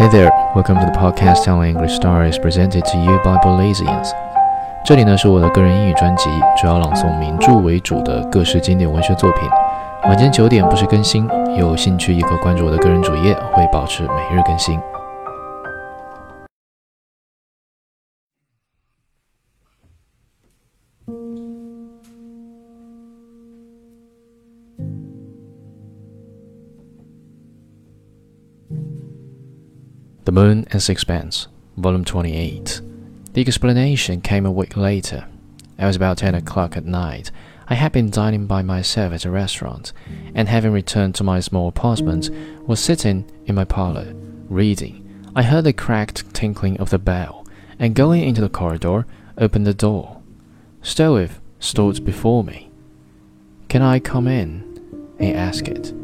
Hey there, welcome to the podcast telling English stories presented to you by Belizeans。这里呢是我的个人英语专辑，主要朗诵名著为主的各式经典文学作品。晚间九点不时更新，有兴趣也可关注我的个人主页，会保持每日更新。The Moon and Sixpence, Volume 28. The explanation came a week later. It was about 10 o'clock at night. I had been dining by myself at a restaurant, and having returned to my small apartment, was sitting in my parlor, reading. I heard the cracked tinkling of the bell, and going into the corridor, opened the door. Stroeve stood before me. Can I come in? he asked.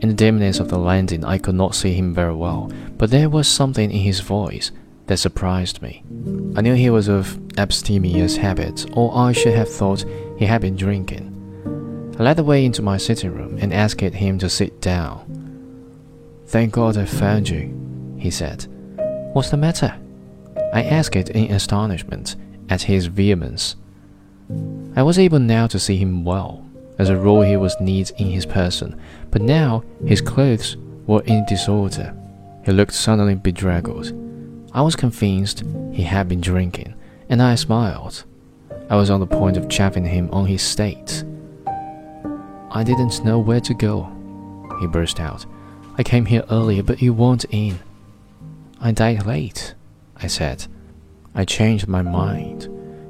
In the dimness of the landing, I could not see him very well, but there was something in his voice that surprised me. I knew he was of abstemious habits, or I should have thought he had been drinking. I led the way into my sitting room and asked him to sit down. Thank God I found you, he said. What's the matter? I asked in astonishment at his vehemence. I was able now to see him well. As a rule, he was neat in his person, but now his clothes were in disorder. He looked suddenly bedraggled. I was convinced he had been drinking, and I smiled. I was on the point of chaffing him on his state. I didn't know where to go, he burst out. I came here earlier, but you weren't in. I died late, I said. I changed my mind.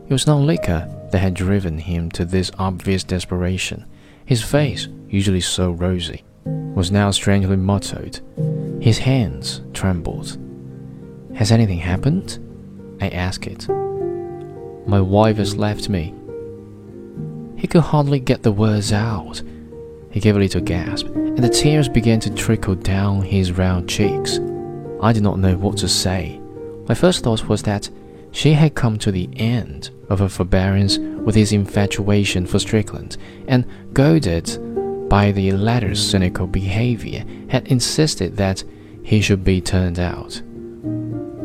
It was not liquor that had driven him to this obvious desperation. His face, usually so rosy, was now strangely mottled. His hands trembled. Has anything happened? I asked. It. My wife has left me. He could hardly get the words out. He gave a little gasp, and the tears began to trickle down his round cheeks. I did not know what to say. My first thought was that she had come to the end of her forbearance with his infatuation for Strickland, and goaded by the latter's cynical behavior, had insisted that he should be turned out.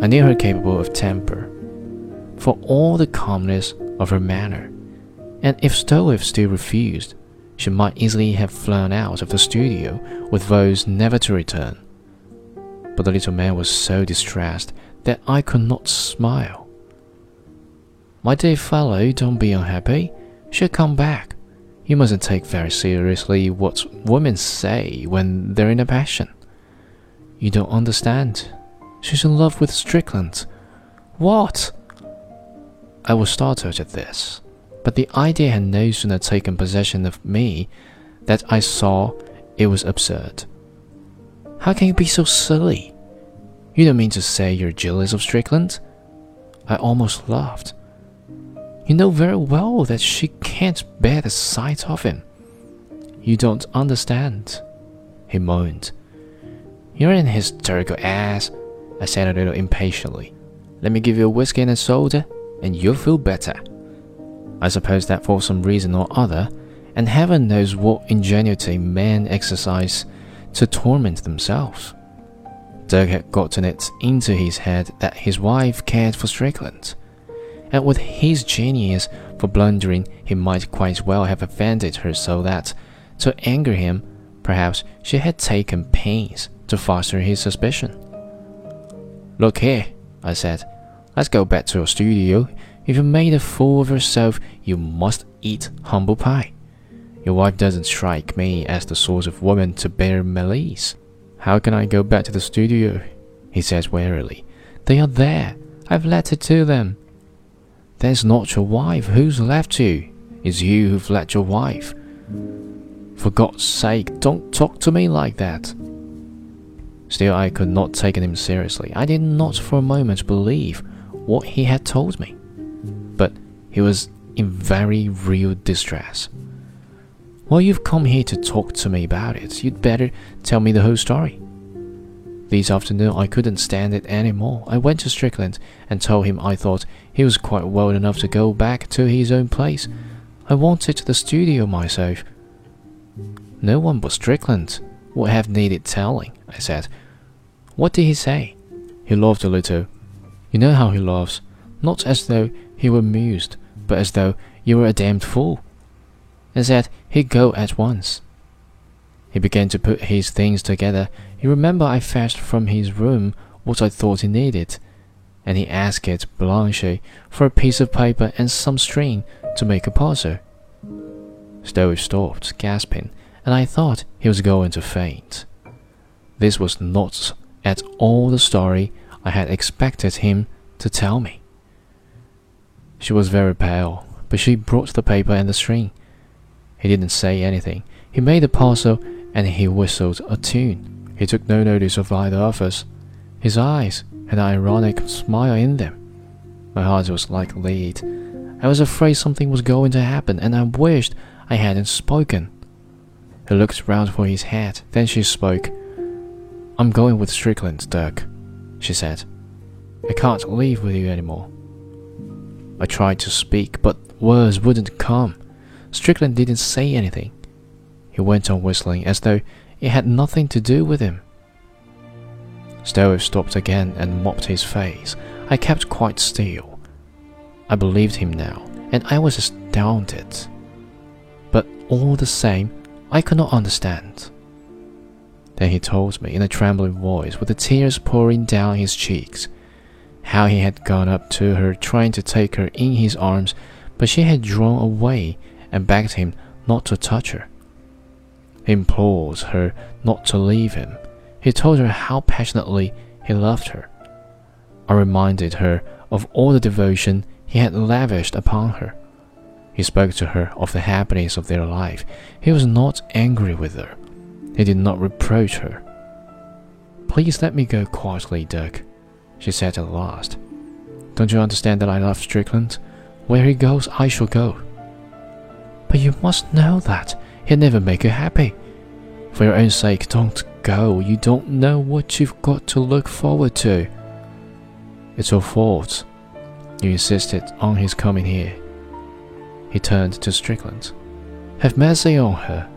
I knew her capable of temper, for all the calmness of her manner, and if Stroeve still refused, she might easily have flown out of the studio with vows never to return. But the little man was so distressed that I could not smile. My dear fellow, don't be unhappy. She'll come back. You mustn't take very seriously what women say when they're in a passion. You don't understand. She's in love with Strickland. What? I was startled at this, but the idea had no sooner taken possession of me that I saw it was absurd. How can you be so silly? You don't mean to say you're jealous of Strickland? I almost laughed. You know very well that she can't bear the sight of him. You don't understand, he moaned. You're an hysterical ass, I said a little impatiently. Let me give you a whiskey and a soda, and you'll feel better. I suppose that for some reason or other, and heaven knows what ingenuity men exercise to torment themselves. Dirk had gotten it into his head that his wife cared for Strickland and with his genius for blundering, he might quite well have offended her so that, to anger him, perhaps she had taken pains to foster his suspicion. Look here, I said, let's go back to your studio. If you made a fool of yourself, you must eat humble pie. Your wife doesn't strike me as the sort of woman to bear malice. How can I go back to the studio? He says wearily. They are there. I've let it to them. That's not your wife. Who's left you? It's you who've left your wife. For God's sake, don't talk to me like that. Still, I could not take him seriously. I did not for a moment believe what he had told me. But he was in very real distress. Well, you've come here to talk to me about it. You'd better tell me the whole story. This afternoon I couldn't stand it any more. I went to Strickland and told him I thought he was quite well enough to go back to his own place. I wanted the studio myself. No one but Strickland would have needed telling, I said. What did he say? He laughed a little. You know how he laughs, not as though he were amused, but as though you were a damned fool. And said he'd go at once. He began to put his things together. You remember I fetched from his room what I thought he needed, and he asked Blanche for a piece of paper and some string to make a parcel. Stroeve stopped, gasping, and I thought he was going to faint. This was not at all the story I had expected him to tell me. She was very pale, but she brought the paper and the string. He didn't say anything. He made the parcel and he whistled a tune. He took no notice of either of us. His eyes had an ironic smile in them. My heart was like lead. I was afraid something was going to happen, and I wished I hadn't spoken. He looked round for his hat. Then she spoke. I'm going with Strickland, Dirk, she said. I can't leave with you anymore. I tried to speak, but words wouldn't come. Strickland didn't say anything. He went on whistling as though it had nothing to do with him. Stroeve stopped again and mopped his face. I kept quite still. I believed him now, and I was astounded. But all the same, I could not understand. Then he told me in a trembling voice, with the tears pouring down his cheeks, how he had gone up to her trying to take her in his arms, but she had drawn away and begged him not to touch her. He implored her not to leave him. He told her how passionately he loved her. I reminded her of all the devotion he had lavished upon her. He spoke to her of the happiness of their life. He was not angry with her. He did not reproach her. Please let me go quietly, Dirk, she said at last. Don't you understand that I love Strickland? Where he goes, I shall go. But you must know that he'll never make you happy. For your own sake, don't go. You don't know what you've got to look forward to. It's your fault. You insisted on his coming here. He turned to Strickland. Have mercy on her.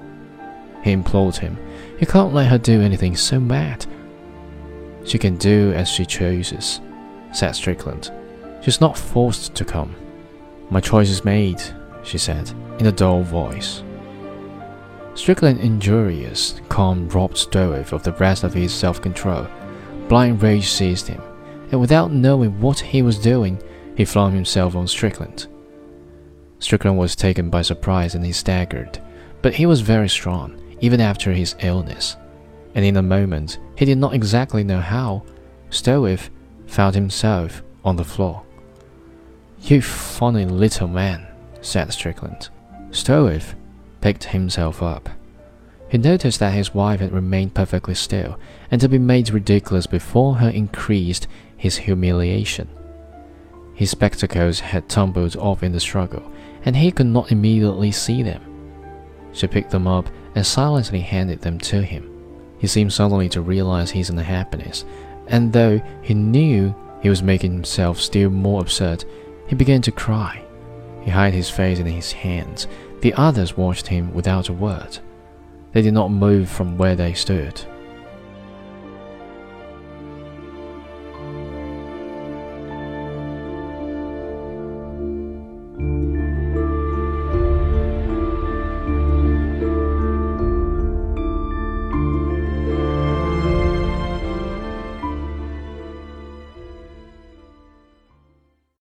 He implored him. You can't let her do anything so mad. She can do as she chooses, said Strickland. She's not forced to come. My choice is made, she said, in a dull voice. Strickland injurious calm robbed Stroeve of the rest of his self-control. Blind rage seized him, and without knowing what he was doing, he flung himself on Strickland. Strickland was taken by surprise and he staggered, but he was very strong, even after his illness. And in a moment, he did not exactly know how, Stroeve found himself on the floor. You funny little man, said Strickland. Stroeve picked himself up. He noticed that his wife had remained perfectly still, and to be made ridiculous before her increased his humiliation. His spectacles had tumbled off in the struggle, and he could not immediately see them. She picked them up and silently handed them to him. He seemed suddenly to realize his unhappiness, and though he knew he was making himself still more absurd, he began to cry. He hid his face in his hands. The others watched him without a word. They did not move from where they stood.